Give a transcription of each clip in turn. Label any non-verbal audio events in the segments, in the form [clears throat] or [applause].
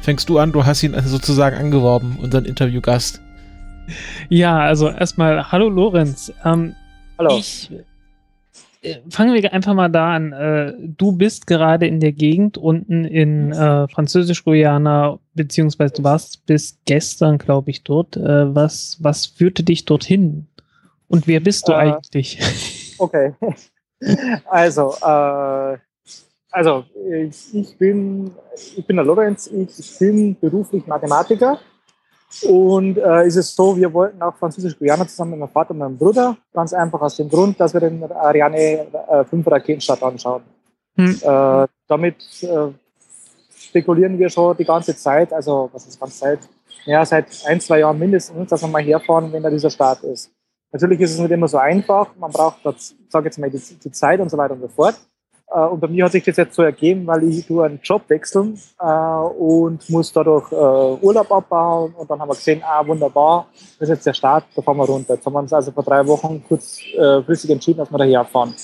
fängst du an, du hast ihn sozusagen angeworben, unseren Interviewgast. Ja, also erstmal, hallo Lorenz. Ähm, Hallo. Ich, äh, fangen wir einfach mal da an. Äh, du bist gerade in der Gegend unten in äh, Französisch-Guyana, beziehungsweise du warst bis gestern, glaube ich, dort. Äh, was, was führte dich dorthin? Und wer bist du Äh, eigentlich? [laughs] Okay. Also, äh, also ich, ich bin ich bin der Lorenz, ich bin beruflich Mathematiker und äh, ist es so, wir wollten auch Französisch-Guyana zusammen mit meinem Vater und meinem Bruder, ganz einfach aus dem Grund, dass wir den Ariane äh, 5 Raketenstart anschauen. Hm. Äh, damit äh, spekulieren wir schon die ganze Zeit, also was ist die ganze Zeit? Ja, seit ein, zwei Jahren mindestens, dass wir mal herfahren, wenn da dieser Start ist. Natürlich ist es nicht immer so einfach, man braucht, sag jetzt mal, die, die Zeit und so weiter und so fort. Äh, und bei mir hat sich das jetzt so ergeben, weil ich tue einen Job wechseln äh, und muss dadurch äh, Urlaub abbauen. Und dann haben wir gesehen, ah, wunderbar, das ist jetzt der Start, da fahren wir runter. Jetzt haben wir uns also vor drei Wochen kurzfristig entschieden, dass wir daher fahren.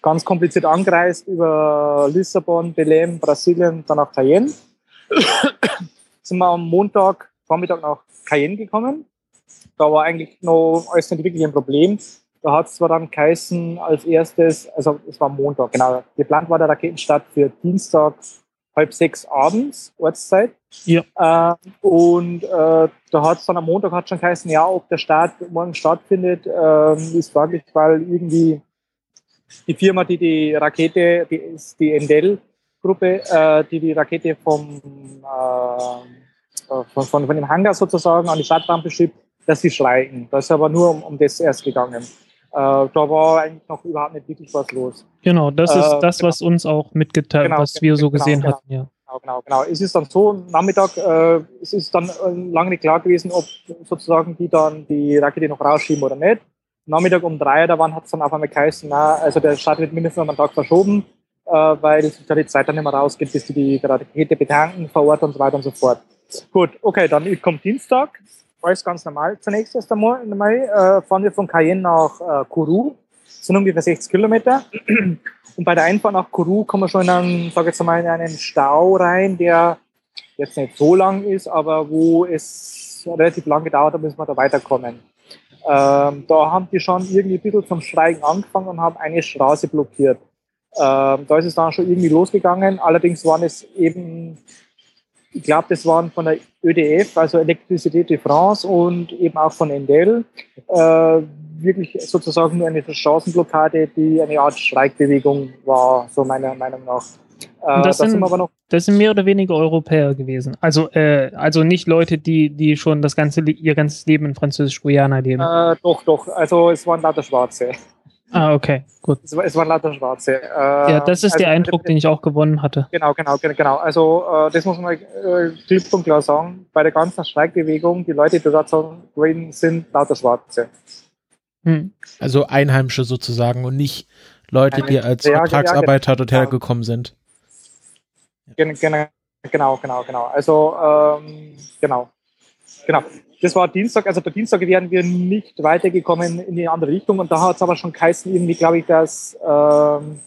Ganz kompliziert angereist über Lissabon, Belém, Brasilien, dann nach Cayenne. [coughs] Sind wir am Montag, Vormittag nach Cayenne gekommen. Da war eigentlich noch alles nicht wirklich ein Problem. Da hat es zwar dann geheißen als erstes, also es war Montag, genau. Geplant war der Raketenstart für Dienstag halb sechs abends, Ortszeit. Ja. Äh, und äh, da hat es dann am Montag hat schon geheißen, ja, ob der Start morgen stattfindet, ähm, ist fraglich, weil irgendwie die Firma, die die Rakete, die ist die Endel-Gruppe, äh, die die Rakete vom, äh, von, von, von dem Hangar sozusagen an die Startrampe schiebt, dass sie streiken. Da ist aber nur um, um das erst gegangen. Äh, da war eigentlich noch überhaupt nicht wirklich was los. Genau, das Äh, ist das, genau. was uns auch mitgeteilt, Genau, was wir so genau, gesehen genau. hatten, ja. Genau, genau, genau. Es ist dann so, Nachmittag, äh, es ist dann äh, lange nicht klar gewesen, ob sozusagen die dann die Rakete noch rausschieben oder nicht. Nachmittag um drei, da hat es dann auf einmal geheißen, na, also der Start wird mindestens einen Tag verschoben, äh, weil sich da die Zeit dann nicht mehr rausgeht, bis die die Rakete betanken vor Ort und so weiter und so fort. Gut, okay, dann kommt Dienstag, alles ganz normal. Zunächst erst einmal, äh, fahren wir von Cayenne nach äh, Kourou, das sind ungefähr 60 Kilometer. [clears throat] Und bei der Einfahrt nach Kourou kommen wir schon in einen, sag jetzt mal, in einen Stau rein, der jetzt nicht so lang ist, aber wo es relativ lang gedauert hat, bis wir da weiterkommen. Ähm, da haben die schon irgendwie ein bisschen zum Streiken angefangen und haben eine Straße blockiert. Ähm, da ist es dann schon irgendwie losgegangen. Allerdings waren es eben, ich glaube, das waren von der ÖDF, also Electricité de France und eben auch von Endel, äh, wirklich sozusagen nur eine Straßenblockade, die eine Art Streikbewegung war, so meiner Meinung nach. Äh, Und das da sind- sind Das sind mehr oder weniger Europäer gewesen. Also, äh, also nicht Leute, die, die schon das ganze, ihr ganzes Leben in Französisch-Guyana leben. Äh, doch, doch. Also es waren lauter Schwarze. Ah, okay, gut. Es, es waren lauter Schwarze. Äh, Ja, das ist also, der Eindruck, den ich auch gewonnen hatte. Genau, genau, genau. genau. Also äh, das muss man äh, klipp und klar sagen. Bei der ganzen Streikbewegung, die Leute, die dort so gewesen sind, lauter Schwarze. Hm. Also Einheimische sozusagen und nicht Leute, die als Ja, ja, Vertragsarbeiter dort genau. hergekommen sind. Gen- gen- Genau, genau, genau. Also ähm, genau, genau. Das war Dienstag. Also der Dienstag wären wir nicht weitergekommen in die andere Richtung. Und da hat es aber schon geheißen, irgendwie glaube ich, dass ähm,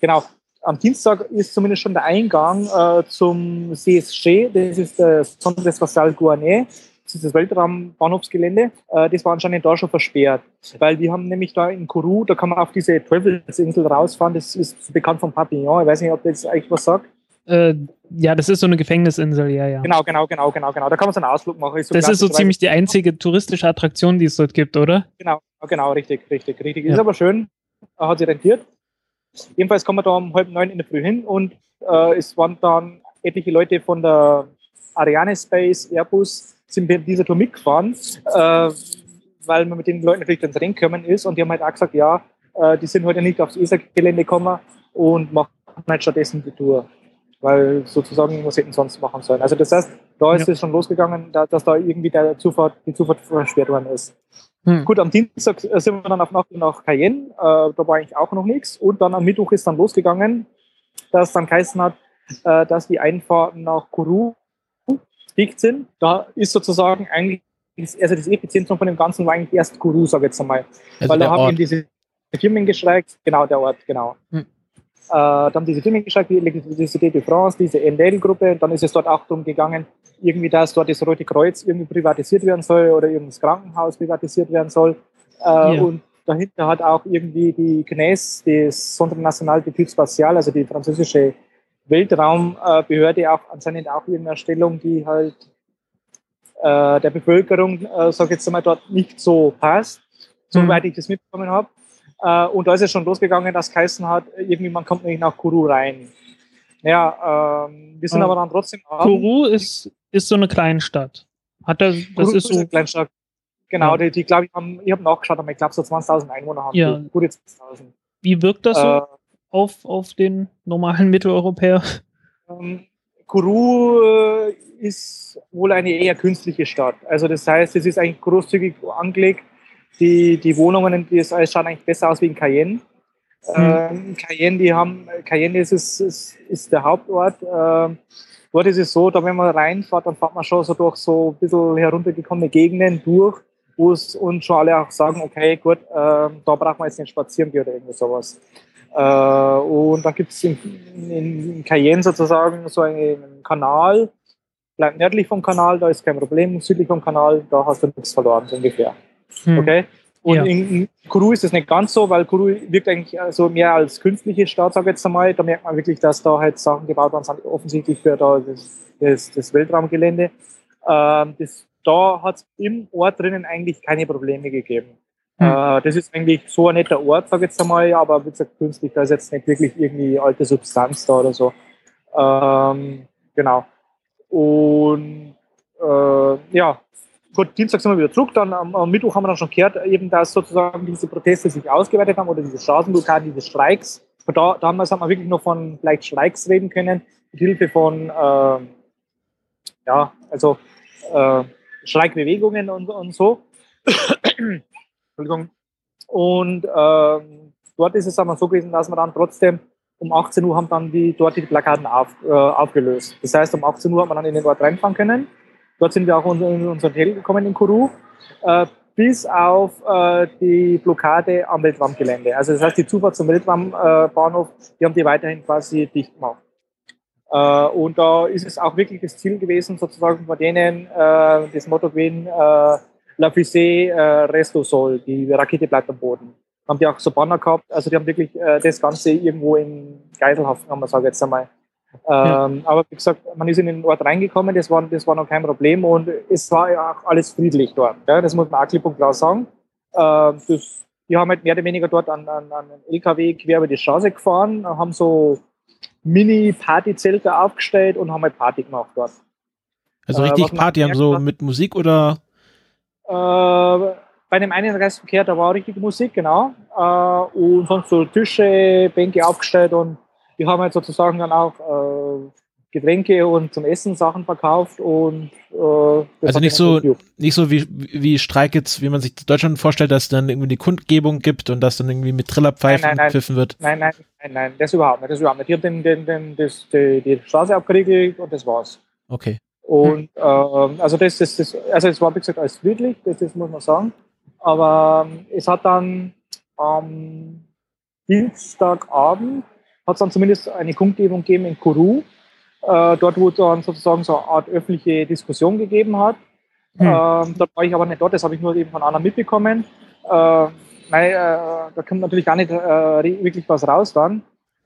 genau am Dienstag ist zumindest schon der Eingang äh, zum CSG. Das ist das Centre Spatial Guané. Das ist das Weltraumbahnhofsgelände. Äh, das war anscheinend da schon versperrt. Weil wir haben nämlich da in Kourou, da kann man auf diese Teufelsinsel rausfahren. Das ist bekannt vom Papillon. Ich weiß nicht, ob das eigentlich was sagt. Äh, ja, das ist so eine Gefängnisinsel, ja, ja. Genau, genau, genau, genau, genau. Da kann man so einen Ausflug machen. So Das ist so ziemlich die einzige touristische Attraktion, die es dort gibt, oder? Genau, genau, richtig, richtig, richtig. Ja. Ist aber schön, äh, hat sich rentiert. Jedenfalls kommen wir da um halb neun in der Früh hin und äh, es waren dann etliche Leute von der Ariane Space, Airbus, sind bei dieser Tour mitgefahren, äh, weil man mit den Leuten natürlich ins Rennen gekommen ist und die haben halt auch gesagt, ja, äh, die sind heute nicht aufs ESA-Gelände gekommen und machen halt stattdessen die Tour. Weil sozusagen, was hätten sonst machen sollen. Also das heißt, Da ist Ja. es schon losgegangen, da, dass da irgendwie der Zufahrt, die Zufahrt versperrt worden ist. Hm. Gut, am Dienstag äh, sind wir dann auf Nacht nach Cayenne, äh, da war eigentlich auch noch nichts. Und dann am Mittwoch ist dann losgegangen, dass dann geheißen hat, äh, dass die Einfahrten nach Kourou dicht sind. Da ist sozusagen eigentlich, also das Epizentrum von dem Ganzen war eigentlich erst Kourou, sage ich jetzt einmal. Also Weil da haben eben Ort. diese Firmen gestreikt, genau der Ort, genau. Hm. Äh, da haben diese Firmen gestreikt, die Electricité de France, diese NDL-Gruppe, dann ist es dort auch darum gegangen, irgendwie, dass dort das Rote Kreuz irgendwie privatisiert werden soll oder irgendein das Krankenhaus privatisiert werden soll. Äh, Ja. Und dahinter hat auch irgendwie die CNES, das Centre National d'Études Spatiales, also die französische Weltraumbehörde, auch anscheinend auch irgendeine Stellung, die halt äh, der Bevölkerung, äh, sage ich jetzt einmal, dort nicht so passt, Mhm. soweit ich das mitbekommen habe. Äh, und da ist es schon losgegangen, dass geheißen hat, irgendwie man kommt nicht nach Kourou rein. Ja, ähm, wir sind Ah. aber dann trotzdem Kourou ist, ist so eine Kleinstadt. Hat das, das Kourou ist so, eine Kleinstadt. Genau, Ja. die, die glaube ich, haben, ich habe nachgeschaut, aber ich glaube, so 20.000 Einwohner haben Ja. Gute 20.000. wie wirkt das so Äh, auf, auf den normalen Mitteleuropäer? Ähm, Kourou äh, ist wohl eine eher künstliche Stadt. Also das heißt, es ist eigentlich großzügig angelegt. Die, die Wohnungen, die es alles schauen eigentlich besser aus wie in Cayenne. Ähm, Cayenne, die haben, Cayenne ist, ist, ist, ist der Hauptort. Ähm, dort ist es so, da wenn man reinfährt, dann fährt man schon so durch so ein bisschen heruntergekommene Gegenden durch, wo es uns schon alle auch sagen, okay, gut, ähm, da braucht man jetzt nicht spazieren gehen oder irgendwie sowas. Äh, und dann gibt es in, in, in Cayenne sozusagen so einen Kanal, bleibt nördlich vom Kanal, da ist kein Problem, südlich vom Kanal, da hast du nichts verloren, so ungefähr. Hm. Okay? Und Ja. in, Kourou ist das nicht ganz so, weil Kourou wirkt eigentlich so mehr als künstliche Stadt, sage ich jetzt einmal. Da merkt man wirklich, dass da halt Sachen gebaut worden sind, offensichtlich für da das, das, das Weltraumgelände. Ähm, das, da hat es im Ort drinnen eigentlich keine Probleme gegeben. Hm. Äh, das ist eigentlich so ein netter Ort, sage ich jetzt einmal, aber wie gesagt, künstlich, da ist jetzt nicht wirklich irgendwie alte Substanz da oder so. Ähm, genau. Und äh, ja, gut, Dienstag sind wir wieder zurück, dann am, am Mittwoch haben wir dann schon gehört, eben, dass sozusagen diese Proteste sich ausgeweitet haben oder diese Straßenblockaden, diese Streiks. Und da, damals hat man wirklich noch von vielleicht Streiks reden können, mit Hilfe von, äh, ja, also äh, Streikbewegungen und, und so. Entschuldigung. Und ähm, dort ist es aber so gewesen, dass wir dann trotzdem um 18 Uhr haben dann die, dort die Plakaten auf, äh, aufgelöst. Das heißt, um 18 Uhr haben wir dann in den Ort reinfahren können. Dort sind wir auch in, unser Hotel gekommen in Kourou, äh, bis auf äh, die Blockade am Weltraumgelände. Also das heißt, die Zufahrt zum Weltraumbahnhof, die haben die weiterhin quasi dicht gemacht. Äh, und da ist es auch wirklich das Ziel gewesen, sozusagen von denen äh, das Motto äh, La Fusée äh, resto sol, die Rakete bleibt am Boden. Haben die auch so Banner gehabt, also die haben wirklich äh, das Ganze irgendwo in Geiselhaft, kann man sagen jetzt einmal. Ähm, Aber wie gesagt, man ist in den Ort reingekommen, das war, das war noch kein Problem und es war ja auch alles friedlich dort. Ja? Das muss man auch klipp und klar sagen. Ähm, das, die haben halt mehr oder weniger dort an, an, an einen LKW quer über die Straße gefahren, haben so Mini-Partyzelte aufgestellt und haben halt Party gemacht dort. Also Äh, richtig man Party haben so hat- mit Musik oder Äh, bei dem einen Restverkehr, da war richtig Musik, genau. Äh, und sonst so Tische, Bänke aufgestellt und die haben halt sozusagen dann auch äh, Getränke und zum Essen Sachen verkauft und äh, Also nicht so- gejuckt. nicht so wie, wie Streik jetzt, wie man sich Deutschland vorstellt, dass es dann irgendwie eine Kundgebung gibt und dass dann irgendwie mit Trillerpfeifen Nein, nein, gepfiffen wird. Nein, nein, nein, nein, das überhaupt nicht. Das überhaupt nicht. Die haben den, den, den, das, die, die Straße abgeriegelt und das war's. Okay. Und ähm, also das, das, das, also es war wie gesagt alles friedlich, das, das muss man sagen. Aber ähm, es hat dann am Dienstagabend hat es dann zumindest eine Kundgebung gegeben in Kourou, äh, dort wo es dann sozusagen so eine Art öffentliche Diskussion gegeben hat. Hm. Ähm, dort war ich aber nicht dort, das habe ich nur eben von anderen mitbekommen. Äh, nein, äh, da kommt natürlich gar nicht äh, wirklich was raus dann.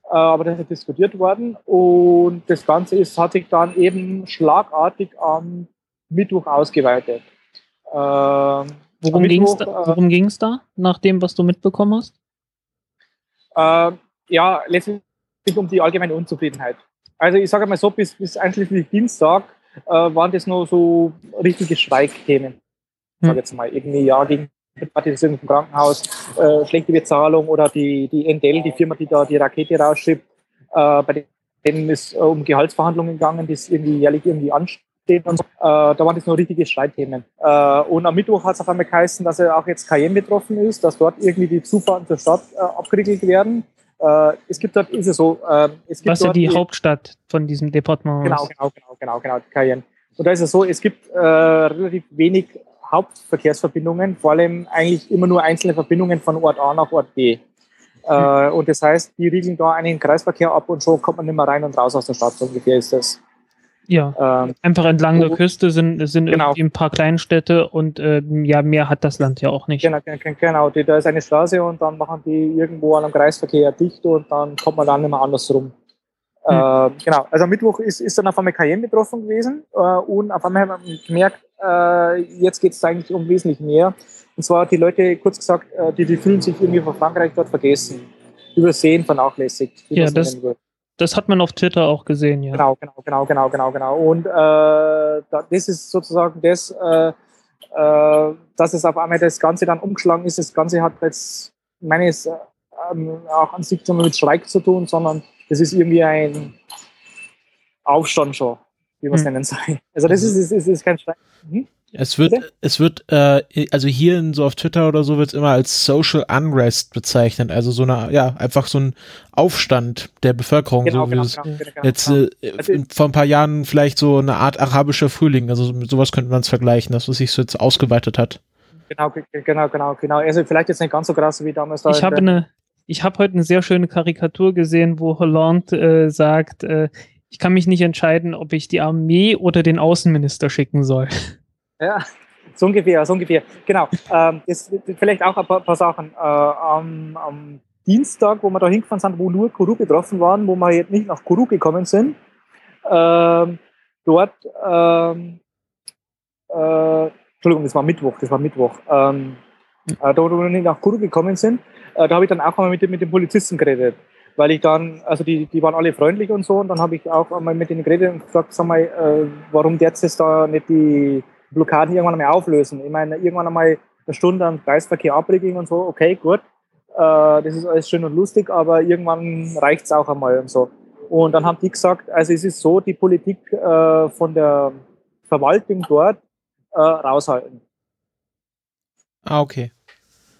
Äh, aber das ist diskutiert worden und das Ganze ist, hat sich dann eben schlagartig am Mittwoch ausgeweitet. Ähm, Worum ging es da, äh, worum ging's da, nach dem, was du mitbekommen hast? Äh, ja, letztendlich um die allgemeine Unzufriedenheit. Also ich sage mal so, bis, bis einschließlich Dienstag äh, waren das nur so richtige Streikthemen. Ich Hm. sage jetzt mal irgendwie, ja, gegen Privatisierung vom Krankenhaus, äh, schlechte Bezahlung oder die, die Endel, die Firma, die da die Rakete rausschippt, äh, bei denen ist äh, um Gehaltsverhandlungen gegangen, die irgendwie jährlich irgendwie an, und so, äh, da waren das nur richtige Streitthemen. Äh, und am Mittwoch hat es auf einmal geheißen, dass er auch jetzt Cayenne betroffen ist, dass dort irgendwie die Zufahrten zur Stadt äh, abgeriegelt werden. Äh, es gibt dort, ist es so, äh, es gibt Was dort die Hauptstadt von diesem Departement Genau, ist. genau, genau, genau, genau, Cayenne. Und da ist es so, es gibt äh, relativ wenig Hauptverkehrsverbindungen, vor allem eigentlich immer nur einzelne Verbindungen von Ort A nach Ort B. Äh, und das heißt, die riegeln da einen Kreisverkehr ab und schon kommt man nicht mehr rein und raus aus der Stadt, so ungefähr ist das. Ja, Ähm, einfach entlang der Küste sind, sind Genau. irgendwie ein paar Kleinstädte und ähm, ja, mehr hat das Land ja auch nicht. genau, genau, die, da ist eine Straße und dann machen die irgendwo an einem Kreisverkehr dicht und dann kommt man dann nicht mehr andersrum. Äh, genau, also am Mittwoch ist, ist dann auf einmal Cayenne betroffen gewesen äh, und auf einmal haben wir gemerkt, äh, jetzt geht es eigentlich um wesentlich mehr. Und zwar die Leute, kurz gesagt, äh, die, die fühlen sich irgendwie von Frankreich dort vergessen, übersehen, vernachlässigt. Ja, das- will. Das hat man auf Twitter auch gesehen, ja. Genau, genau, genau, genau, genau, genau. Und äh, da, das ist sozusagen das, äh, äh, dass es auf einmal das Ganze dann umgeschlagen ist. Das Ganze hat jetzt meines äh, ähm, auch an sich mit Streik zu tun, sondern das ist irgendwie ein Aufstand schon, wie man es Hm. nennen soll. Also das ist, ist, ist, ist kein Streik. Mhm. Es wird, Bitte? es wird, äh, also hier in, so auf Twitter oder so wird es immer als Social Unrest bezeichnet. Also so eine, ja, einfach so ein Aufstand der Bevölkerung. Genau, so wie genau, es genau, genau, jetzt genau. äh, Also- in, vor ein paar Jahren vielleicht so eine Art arabischer Frühling. Also mit sowas könnte man es vergleichen, das, was sich so jetzt ausgeweitet hat. genau, genau, genau, genau. Also vielleicht jetzt nicht ganz so krass wie damals da. Ich habe eine, ich habe heute eine sehr schöne Karikatur gesehen, wo Hollande äh, sagt, äh, ich kann mich nicht entscheiden, ob ich die Armee oder den Außenminister schicken soll. [laughs] Ja, so ungefähr, so ungefähr. Genau. Ähm, das, vielleicht auch ein paar, paar Sachen. Äh, am, am Dienstag, wo wir da hingefahren sind, wo nur Kuru betroffen waren, wo wir jetzt nicht nach Kuru gekommen sind, ähm, dort, ähm, äh, Entschuldigung, das war Mittwoch, das war Mittwoch, ähm, äh, da, wo wir nicht nach Kuru gekommen sind, äh, da habe ich dann auch mal mit, mit den Polizisten geredet. Weil ich dann, also die, die waren alle freundlich und so, und dann habe ich auch einmal mit denen geredet und gefragt, sag mal, äh, warum jetzt ist da nicht die Blockaden irgendwann einmal auflösen. Ich meine, irgendwann einmal eine Stunde am Kreisverkehr abriegeln und so, okay, gut, äh, das ist alles schön und lustig, aber irgendwann reicht es auch einmal und so. Und dann haben die gesagt, also es ist so, die Politik äh, von der Verwaltung dort äh, raushalten. Ah, okay.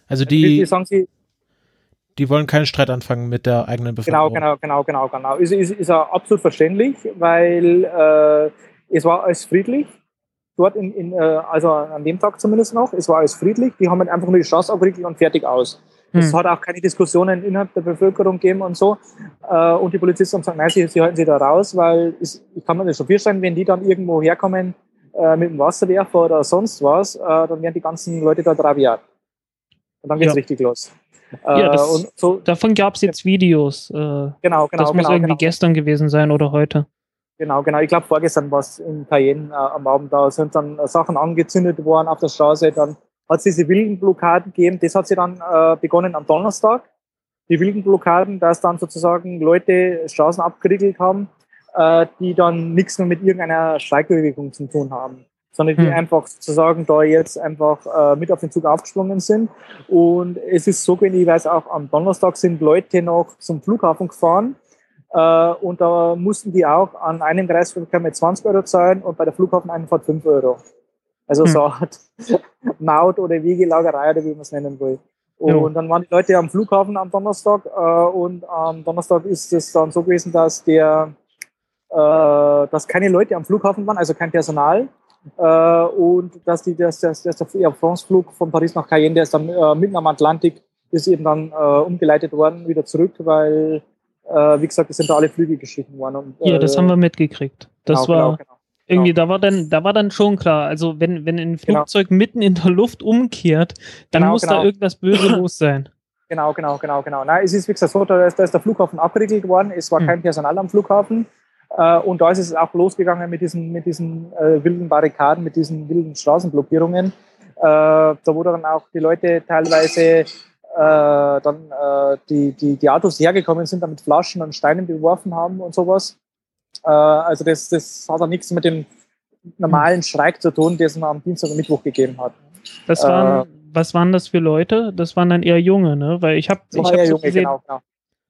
Also Die, die, die sagen sie, die wollen keinen Streit anfangen mit der eigenen Genau, Bevölkerung. genau, genau, genau, genau. Ist, ist, ist auch absolut verständlich, weil äh, es war alles friedlich. Dort in, in äh, also an dem Tag zumindest noch, es war alles friedlich. Die haben halt einfach nur die Straße abgeriegelt und fertig aus. Es Hm. hat auch keine Diskussionen innerhalb der Bevölkerung gegeben und so. Äh, und die Polizisten haben gesagt, nein, sie, sie halten sich da raus, weil es, ich kann mir das schon vorstellen, wenn die dann irgendwo herkommen äh, mit dem Wasserwerfer oder sonst was, äh, dann werden die ganzen Leute da rabiat. Und dann geht's Ja. richtig los. Ja, Äh, das- so, Davon gab es jetzt Videos. Genau, genau, das muss genau, irgendwie genau. gestern gewesen sein oder heute. Genau, genau. Ich glaube, vorgestern war es in Cayenne äh, am Abend, da sind dann äh, Sachen angezündet worden auf der Straße. Dann hat es diese wilden Blockaden gegeben. Das hat sie dann äh, begonnen am Donnerstag. Die wilden Blockaden, dass dann sozusagen Leute Straßen abgeriegelt haben, äh, die dann nichts mehr mit irgendeiner Streikbewegung zu tun haben, sondern die Hm. einfach sozusagen da jetzt einfach äh, mit auf den Zug aufgesprungen sind. Und es ist so gewesen, ich weiß auch, am Donnerstag sind Leute noch zum Flughafen gefahren und da mussten die auch an einem Kreisverkehr mit 20 Euro zahlen und bei der Flughafeneinfahrt 5 Euro. Also Hm. so eine Art [laughs] Maut- oder Wegelagerei oder wie man es nennen will. Und Jo. dann waren die Leute am Flughafen am Donnerstag äh, und am Donnerstag ist es dann so gewesen, dass der äh, dass keine Leute am Flughafen waren, also kein Personal. Äh, und dass, die, dass, dass, dass der Air France-Flug von Paris nach Cayenne, der ist dann äh, mitten am Atlantik, ist eben dann äh, umgeleitet worden, wieder zurück, weil, äh, wie gesagt, es sind da alle Flüge gestrichen worden. Und, Ja, das äh, haben wir mitgekriegt. Das genau, war genau, genau. irgendwie, da war dann, da war dann schon klar. Also wenn, wenn ein Genau. Flugzeug mitten in der Luft umkehrt, dann Genau, muss da genau. irgendwas Böse los sein. [laughs] Genau, genau, genau, genau. Nein, es ist wie gesagt so, da ist, da ist der Flughafen abgeriegelt worden, es war Hm. kein Personal am Flughafen. Äh, und da ist es auch losgegangen mit diesen, mit diesen äh, wilden Barrikaden, mit diesen wilden Straßenblockierungen. Äh, da wo dann auch die Leute teilweise äh, dann äh, die, die, die Autos hergekommen sind, dann mit Flaschen und Steinen beworfen haben und sowas. Äh, also das, das hat auch nichts mit dem normalen Streik zu tun, den es am Dienstag und Mittwoch gegeben hat. Das Äh, waren, was waren das für Leute? Das waren dann eher Junge, ne? Weil ich habe ich hab so gesehen, genau, genau.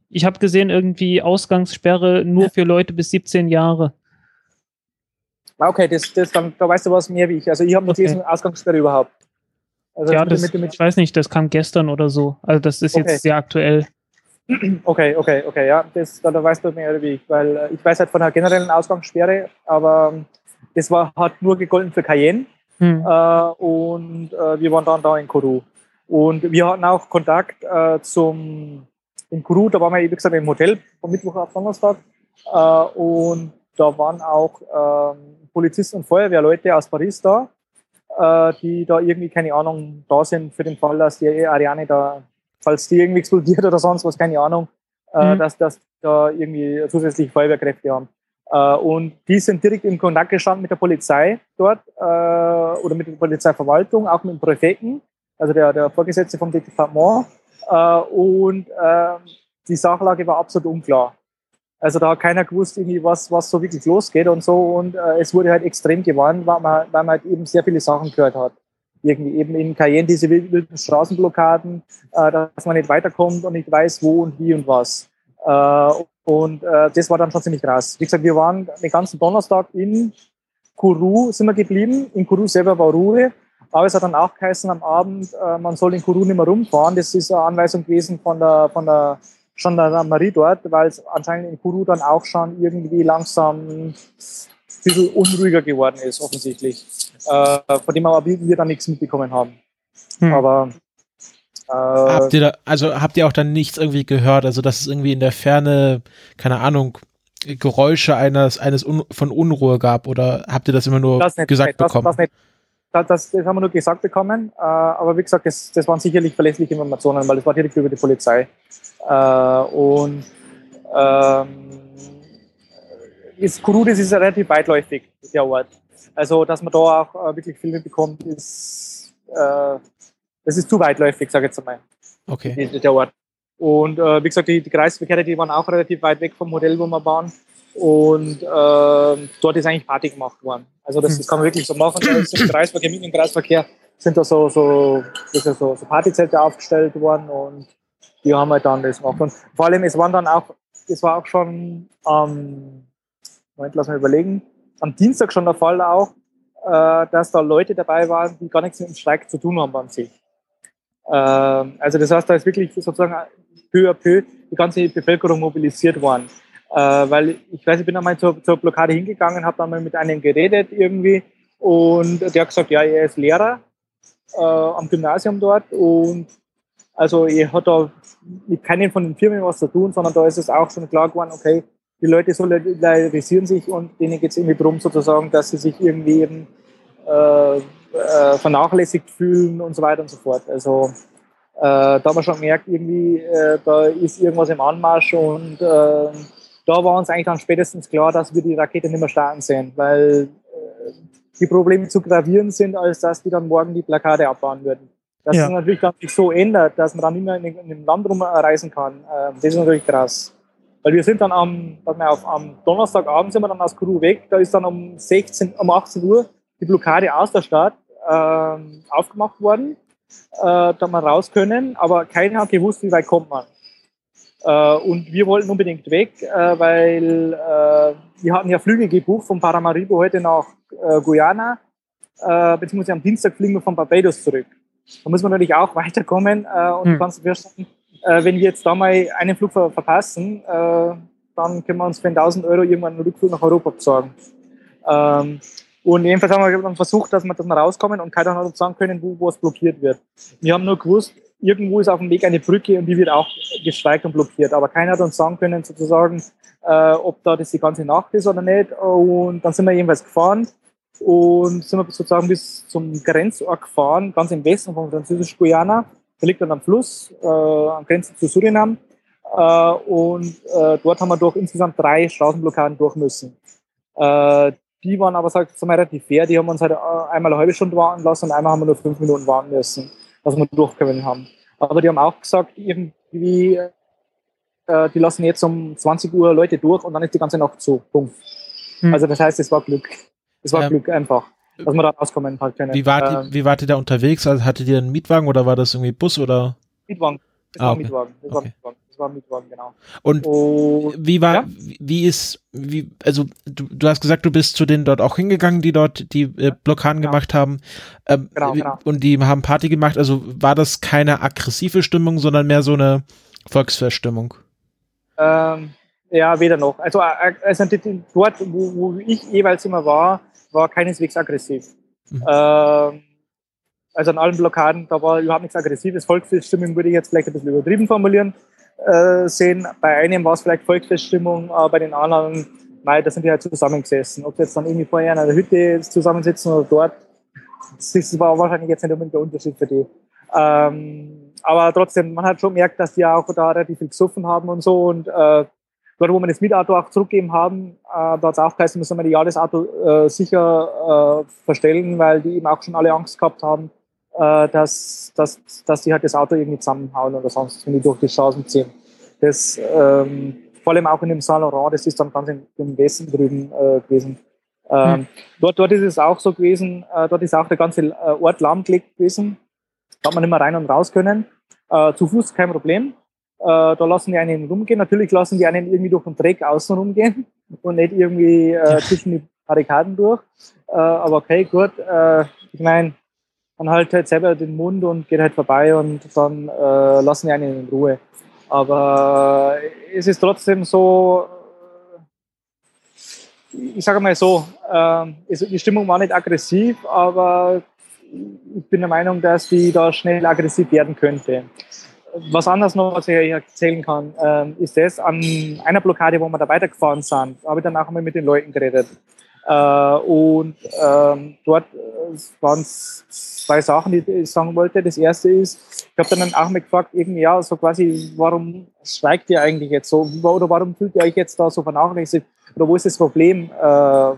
ich habe gesehen irgendwie Ausgangssperre nur für Leute bis 17 Jahre. Okay, das, das dann, da weißt du was mehr wie ich. Also ich habe nicht Okay. gelesen, Ausgangssperre überhaupt. Also ja, mit- das, mit- mit- ich weiß nicht, das kam gestern oder so. Also das ist Okay. jetzt sehr aktuell. Okay, okay, okay, ja, das, da, da weißt du mehr wie ich, weil äh, ich weiß halt von einer generellen Ausgangssperre, aber ähm, das war, hat nur gegolten für Cayenne Hm. äh, und äh, wir waren dann da in Kourou. Und wir hatten auch Kontakt äh, zum, in Kourou, da waren wir, wie gesagt, im Hotel von Mittwoch auf Donnerstag äh, und da waren auch ähm, Polizisten und Feuerwehrleute aus Paris da, äh, die da irgendwie, keine Ahnung, da sind für den Fall, dass die Ariane da, falls die irgendwie explodiert oder sonst was, keine Ahnung, äh, Mhm. dass, dass da irgendwie zusätzliche Feuerwehrkräfte haben. Äh, und die sind direkt in Kontakt gestanden mit der Polizei dort äh, oder mit der Polizeiverwaltung, auch mit dem Präfekten, also der, der Vorgesetzte vom Departement. Äh, und äh, die Sachlage war absolut unklar. Also da hat keiner gewusst, irgendwie, was, was so wirklich losgeht und so. Und äh, es wurde halt extrem gewarnt, weil man, weil man halt eben sehr viele Sachen gehört hat. Irgendwie eben in Cayenne diese wild- wilden Straßenblockaden, äh, dass man nicht weiterkommt und nicht weiß, wo und wie und was. Äh, und äh, das war dann schon ziemlich krass. Wie gesagt, wir waren den ganzen Donnerstag in Kourou sind wir geblieben. In Kourou selber war Ruhe. Aber es hat dann auch geheißen am Abend, äh, man soll in Kourou nicht mehr rumfahren. Das ist eine Anweisung gewesen von der, von der Gendarmerie dort, weil es anscheinend in Kourou dann auch schon irgendwie langsam ein bisschen unruhiger geworden ist, offensichtlich. Äh, von dem aber wir dann nichts mitbekommen haben. Hm. Aber äh, Habt ihr da, also habt ihr auch dann nichts irgendwie gehört, also dass es irgendwie in der Ferne, keine Ahnung, Geräusche eines, eines Un von Unruhe gab oder habt ihr das immer nur das nicht, gesagt das, bekommen? Das, nicht. Das, das, haben wir nur gesagt bekommen, äh, aber wie gesagt, das, das waren sicherlich verlässliche Informationen, weil das war direkt über die Polizei. Äh, und ähm, ist Kurudis ist relativ weitläufig, der Ort. Also, dass man da auch äh, wirklich viel mitbekommt, ist, äh, das ist zu weitläufig, sage ich jetzt einmal okay. der Ort. Und äh, wie gesagt, die, die Kreisverkehre, die waren auch relativ weit weg vom Hotel, wo wir waren. Und äh, dort ist eigentlich Party gemacht worden. Also das, das kann man wirklich so machen. Da ist im Kreisverkehr, mitten im Kreisverkehr sind da so, so, ist so, so Partyzelte aufgestellt worden und die haben halt dann das gemacht. Und vor allem, es waren dann auch, es war auch schon am, Moment, lass mal überlegen, am Dienstag schon der Fall auch, äh, dass da Leute dabei waren, die gar nichts mit dem Streik zu tun haben an sich. Ähm, also das heißt, da ist wirklich sozusagen peu à peu die ganze Bevölkerung mobilisiert worden. Äh, weil ich weiß, ich bin einmal zur, zur Blockade hingegangen, habe dann mal mit einem geredet irgendwie und der hat gesagt, ja, er ist Lehrer äh, am Gymnasium dort und also er hat da mit keinen von den Firmen was zu tun, sondern da ist es auch schon klar geworden, okay, die Leute solidarisieren sich und denen geht es irgendwie darum sozusagen, dass sie sich irgendwie eben äh, äh, vernachlässigt fühlen und so weiter und so fort. Also äh, da haben wir schon gemerkt, irgendwie, äh, da ist irgendwas im Anmarsch und äh, da war uns eigentlich dann spätestens klar, dass wir die Rakete nicht mehr starten sehen, weil äh, die Probleme zu gravierend sind, als dass die dann morgen die Plakate abbauen würden. Dass Ja. natürlich dann sich so ändert, dass man dann nicht mehr in, in dem Land rumreisen kann, äh, das ist natürlich krass. Weil wir sind dann am, mal, auf, am Donnerstagabend sind wir dann aus Kuru weg, da ist dann um 16, um 18 Uhr die Blockade aus der Stadt ähm, aufgemacht worden, äh, da wir raus können, aber keiner hat gewusst, wie weit kommt man. Äh, und wir wollten unbedingt weg, äh, weil äh, wir hatten ja Flüge gebucht von Paramaribo heute nach Guyana, beziehungsweise am Dienstag fliegen wir von Barbados zurück. Da müssen wir natürlich auch [laughs] weiterkommen und Hm. du kannst dir vorstellen, äh, wenn wir jetzt da mal einen Flug ver verpassen, dann können wir uns für 1000 Euro irgendwann einen Rückflug nach Europa besorgen. Ähm, und jedenfalls haben wir dann versucht, dass wir, dass wir rauskommen und keiner hat uns sagen können, wo, wo es blockiert wird. Wir haben nur gewusst, irgendwo ist auf dem Weg eine Brücke und die wird auch gestreikt und blockiert. Aber keiner hat uns sagen können, sozusagen, äh, ob da das die ganze Nacht ist oder nicht. Und dann sind wir jedenfalls gefahren und sind wir sozusagen bis zum Grenzort gefahren, ganz im Westen von Französisch-Guyana. Der liegt dann am Fluss, äh, an Grenze zu Surinam. Äh, und äh, dort haben wir durch insgesamt drei Straßenblockaden durch müssen. Äh, die waren aber, sag ich mal, relativ fair. Die haben uns halt äh, einmal eine halbe Stunde warten lassen und einmal haben wir nur fünf Minuten warten müssen, dass wir durchkommen haben. Aber die haben auch gesagt, irgendwie, äh, die lassen jetzt um 20 Uhr Leute durch und dann ist die ganze Nacht zu. Punkt. Hm. Also das heißt, es war Glück. Es war Ähm, Glück einfach, dass wir da rauskommen halt können. Wie wart, Ähm, ihr, wie wart ihr da unterwegs? Also hattet ihr einen Mietwagen oder war das irgendwie Bus oder? Mietwagen. Das Ah, war okay. Mietwagen. Das war Okay. Mietwagen. Das war Mietwagen, genau. Und Und wie war, Ja? wie- ist, wie, also du, du hast gesagt, du bist zu denen dort auch hingegangen, die dort die äh, Blockaden Genau. gemacht haben. Ähm, Genau, genau. Und die haben Party gemacht. Also war das keine aggressive Stimmung, sondern mehr so eine Volksfeststimmung. Ähm, ja, weder noch. Also, also dort, wo, wo ich jeweils immer war, war keineswegs aggressiv. Mhm. Ähm, also an allen Blockaden, da war überhaupt nichts Aggressives. Volksfeststimmung würde ich jetzt vielleicht ein bisschen übertrieben formulieren äh, sehen. Bei einem war es vielleicht Volksfeststimmung, aber bei den anderen, nein, da sind die halt zusammengesessen. Ob jetzt dann irgendwie vorher in einer Hütte zusammensitzen oder dort, das war wahrscheinlich jetzt nicht unbedingt der Unterschied für die. Ähm, aber trotzdem, man hat schon gemerkt, dass die auch da relativ viel gesoffen haben und so. Und äh, dort, wo wir das Mietauto auch zurückgegeben haben, äh, da hat es auch geheißen, müssen wir ja das Auto äh, sicher äh, verstellen, weil die eben auch schon alle Angst gehabt haben, äh, dass, dass, dass die halt das Auto irgendwie zusammenhauen oder sonst, wenn die durch die Straßen ziehen. Das, ähm, vor allem auch in dem Saint Laurent, das ist dann ganz im, im Westen drüben äh, gewesen. Ähm, dort, dort ist es auch so gewesen, äh, dort ist auch der ganze äh, Ort lahmgelegt gewesen. Da hat man nicht mehr rein und raus können. Äh, zu Fuß kein Problem. Äh, da lassen die einen rumgehen. Natürlich lassen die einen irgendwie durch den Dreck außen rumgehen [laughs] und nicht irgendwie zwischen die Barrikaden durch. Aber okay, gut. Ich meine, man halt halt selber den Mund und geht halt vorbei und dann äh, lassen die einen in Ruhe. Aber es ist trotzdem so, äh, ich sage mal so, äh, die Stimmung war nicht aggressiv, aber ich bin der Meinung, dass die da schnell aggressiv werden könnte. Was anderes noch, was ich erzählen kann, ähm, ist das, an einer Blockade, wo wir da weitergefahren sind, habe ich dann auch mal mit den Leuten geredet. Äh, und ähm, dort äh, waren es zwei Sachen, die ich sagen wollte. Das erste ist, ich habe dann auch mal gefragt, irgendwie, ja, so quasi, warum streikt ihr eigentlich jetzt so? Oder warum fühlt ihr euch jetzt da so vernachlässigt? Oder wo ist das Problem? Äh, so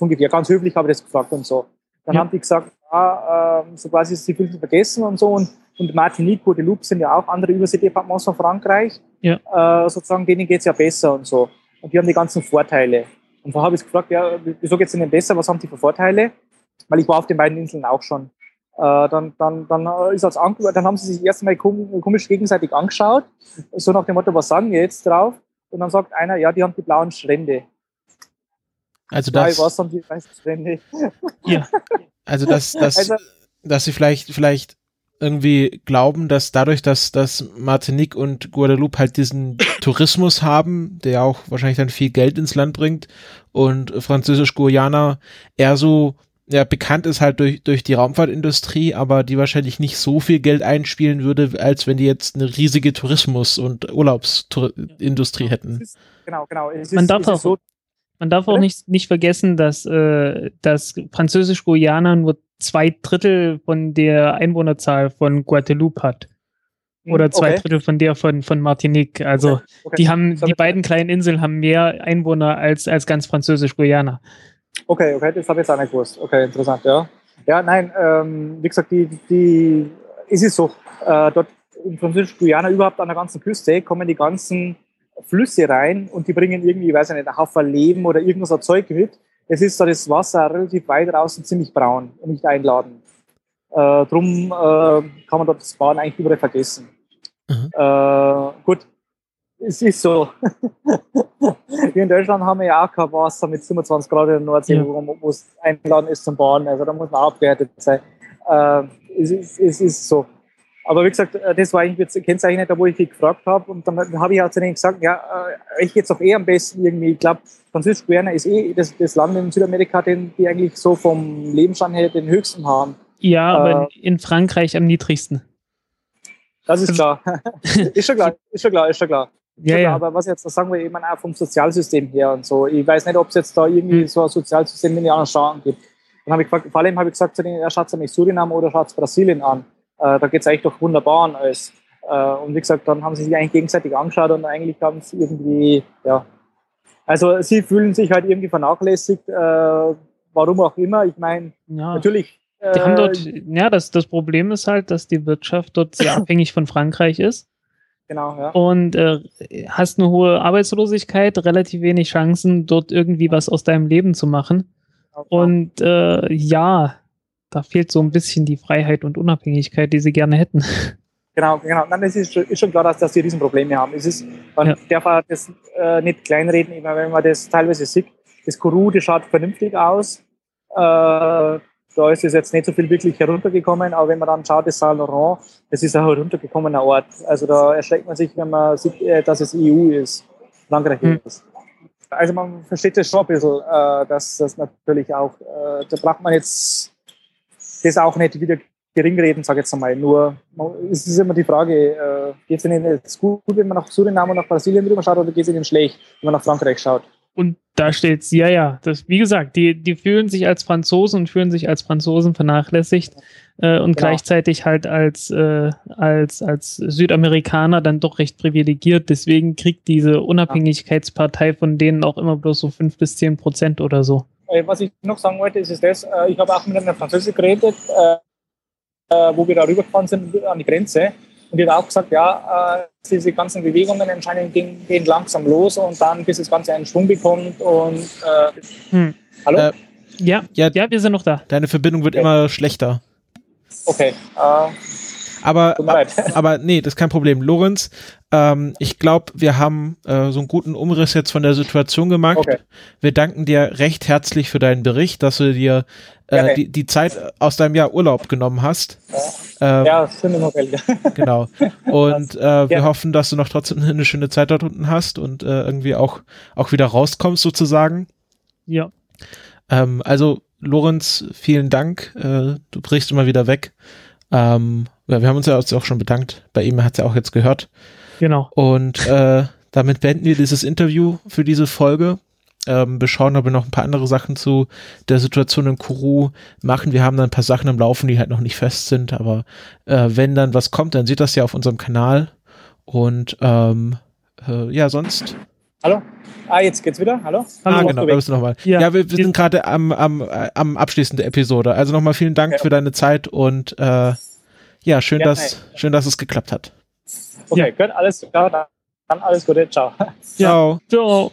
ungefähr, ganz höflich habe ich das gefragt und so. Dann Ja. haben die gesagt, ja, äh, so quasi, sie fühlen sich vergessen und so. Und, und Martinique, Guadeloupe sind ja auch andere Überseedepartements von Frankreich. Ja. Äh, sozusagen, denen geht es ja besser und so. Und die haben die ganzen Vorteile. Und da habe ich gefragt, ja, wieso geht es ihnen besser? Was haben die für Vorteile? Weil ich war auf den beiden Inseln auch schon. Äh, dann, dann, dann, ist als dann haben sie sich erst mal kom komisch gegenseitig angeschaut. So nach dem Motto, was sagen wir jetzt drauf? Und dann sagt einer, ja, die haben die blauen Strände. Also das, was haben die weißen Strände? also das, das, Also- dass sie vielleicht, vielleicht irgendwie glauben, dass dadurch, dass, dass Martinique und Guadeloupe halt diesen [laughs] Tourismus haben, der auch wahrscheinlich dann viel Geld ins Land bringt und Französisch-Guyana eher so ja, bekannt ist halt durch, durch die Raumfahrtindustrie, aber die wahrscheinlich nicht so viel Geld einspielen würde, als wenn die jetzt eine riesige Tourismus- und Urlaubsindustrie hätten. Es ist, genau, genau. Es ist, Man darf es ist auch- so, Man darf auch nicht, nicht vergessen, dass, äh, dass Französisch-Guyana nur zwei Drittel von der Einwohnerzahl von Guadeloupe hat. Oder zwei Hm, okay, Drittel von der von, von Martinique. Also okay. die haben, die beiden kleinen Inseln haben mehr Einwohner als, als ganz Französisch-Guyana. Okay, okay, das habe ich jetzt auch nicht gewusst. Okay, interessant, ja. Ja, nein, ähm, wie gesagt, die, die, es ist so, äh, dort in Französisch-Guyana überhaupt an der ganzen Küste kommen die ganzen Flüsse rein und die bringen irgendwie, ich weiß ich nicht, ein Haufen Leben oder irgendwas Zeug mit. Es ist da das Wasser relativ weit draußen ziemlich braun und nicht einladend. Äh, drum äh, kann man dort das Baden eigentlich überall vergessen. Mhm. Äh, gut, es ist so. [laughs] Wir in Deutschland haben wir ja auch kein Wasser mit 27 Grad in der Nordsee, Ja. wo, es eingeladen ist zum Baden. Also da muss man abgewertet sein. Äh, es, ist, es ist so. Aber wie gesagt, äh, das war eigentlich das Kennzeichen, da wo ich dich gefragt habe. Und dann habe ich auch zu denen gesagt, ja, äh, ich jetzt auch eh am besten irgendwie, ich glaube, Französisch-Guyana ist eh das, das Land in Südamerika, den, die eigentlich so vom Lebensstand her den höchsten haben. Ja, Äh, aber in Frankreich am niedrigsten. Das ist klar. [laughs] ist schon klar, ist schon klar, ist schon klar. Ja, Schon klar, ja. Aber was jetzt, das sagen wir eben auch vom Sozialsystem her und so. Ich weiß nicht, ob es jetzt da irgendwie Hm. so ein Sozialsystem in den anderen Staaten gibt. Dann habe ich gefragt, vor allem habe ich gesagt zu denen, ja, schaut euch Suriname oder schaut Brasilien an. Äh, da geht es eigentlich doch wunderbar an alles. Äh, und wie gesagt, dann haben sie sich eigentlich gegenseitig angeschaut und eigentlich haben sie irgendwie, ja. Also sie fühlen sich halt irgendwie vernachlässigt, äh, warum auch immer. Ich meine, ja. natürlich. Die haben äh, dort, ja, das, das Problem ist halt, dass die Wirtschaft dort sehr [coughs] abhängig von Frankreich ist Genau, ja. und äh, hast eine hohe Arbeitslosigkeit, relativ wenig Chancen, dort irgendwie was aus deinem Leben zu machen. Und äh, ja, da fehlt so ein bisschen die Freiheit und Unabhängigkeit, die sie gerne hätten. Genau, genau. Nein, es ist schon, ist schon klar, dass, dass die Riesenprobleme haben. Es ist, man Ja. darf auch das äh, nicht kleinreden, ich meine, wenn man das teilweise sieht. Das Kuru, das schaut vernünftig aus. Äh, da ist es jetzt nicht so viel wirklich heruntergekommen, aber wenn man dann schaut, das Saint Laurent, das ist ein heruntergekommener Ort. Also da erschreckt man sich, wenn man sieht, äh, dass es EU ist, Frankreich Hm. ist. Also man versteht das schon ein bisschen, äh, dass das natürlich auch, äh, da braucht man jetzt das auch nicht wieder geringreden, sage ich jetzt einmal. Nur es ist immer die Frage, äh, geht es ihnen jetzt gut, wenn man nach Suriname und nach Brasilien rüber schaut, oder geht es ihnen schlecht, wenn man nach Frankreich schaut? Und da steht's, ja, ja, das, wie gesagt, die, die fühlen sich als Franzosen und fühlen sich als Franzosen vernachlässigt äh, und Genau. gleichzeitig halt als, äh, als, als Südamerikaner dann doch recht privilegiert. Deswegen kriegt diese Unabhängigkeitspartei von denen auch immer bloß so fünf bis zehn Prozent oder so. Äh, Was ich noch sagen wollte, ist, ist das, äh, ich habe auch mit einer Französin geredet, äh, äh, wo wir da rübergefahren sind an die Grenze. Und die hat auch gesagt, ja, äh, diese ganzen Bewegungen anscheinend gehen, gehen langsam los und dann, bis das Ganze einen Schwung bekommt. Und äh, Hm. hallo? Äh, Ja, Ja. ja, wir sind noch da. Deine Verbindung wird Okay. immer schlechter. okay, äh, Aber, [laughs] aber nee, das ist kein Problem. Lorenz, ähm, ich glaube, wir haben äh, so einen guten Umriss jetzt von der Situation gemacht. Okay. Wir danken dir recht herzlich für deinen Bericht, dass du dir äh, Gerne. die, die Zeit aus deinem Jahr Urlaub genommen hast. Ähm, Ja, sind wir noch welche. Genau. Und äh, wir Ja. hoffen, dass du noch trotzdem eine schöne Zeit dort unten hast und äh, irgendwie auch, auch wieder rauskommst sozusagen. Ja. Ähm, also, Lorenz, vielen Dank. Äh, du brichst immer wieder weg. Ähm, ja, wir haben uns ja auch schon bedankt. Bei ihm hat es ja auch jetzt gehört. Genau. Und äh, damit beenden wir dieses Interview für diese Folge. Ähm, wir schauen, ob wir noch ein paar andere Sachen zu der Situation in Kuru machen. Wir haben da ein paar Sachen im Laufen, die halt noch nicht fest sind, aber äh, wenn dann was kommt, dann seht das ja auf unserem Kanal. Und ähm, äh, ja, sonst. Hallo? Ah, jetzt geht's wieder. Hallo? Hallo. ah, genau, da bist du nochmal. Ja. Ja, wir, wir sind gerade am, am, äh, am Abschließen der Episode. Also nochmal vielen Dank Ja. für deine Zeit und äh, ja, schön, Ja, dass, schön, dass es geklappt hat. Okay, gut, alles klar. Dann alles Gute. Ciao. Ja. Ciao. Ciao.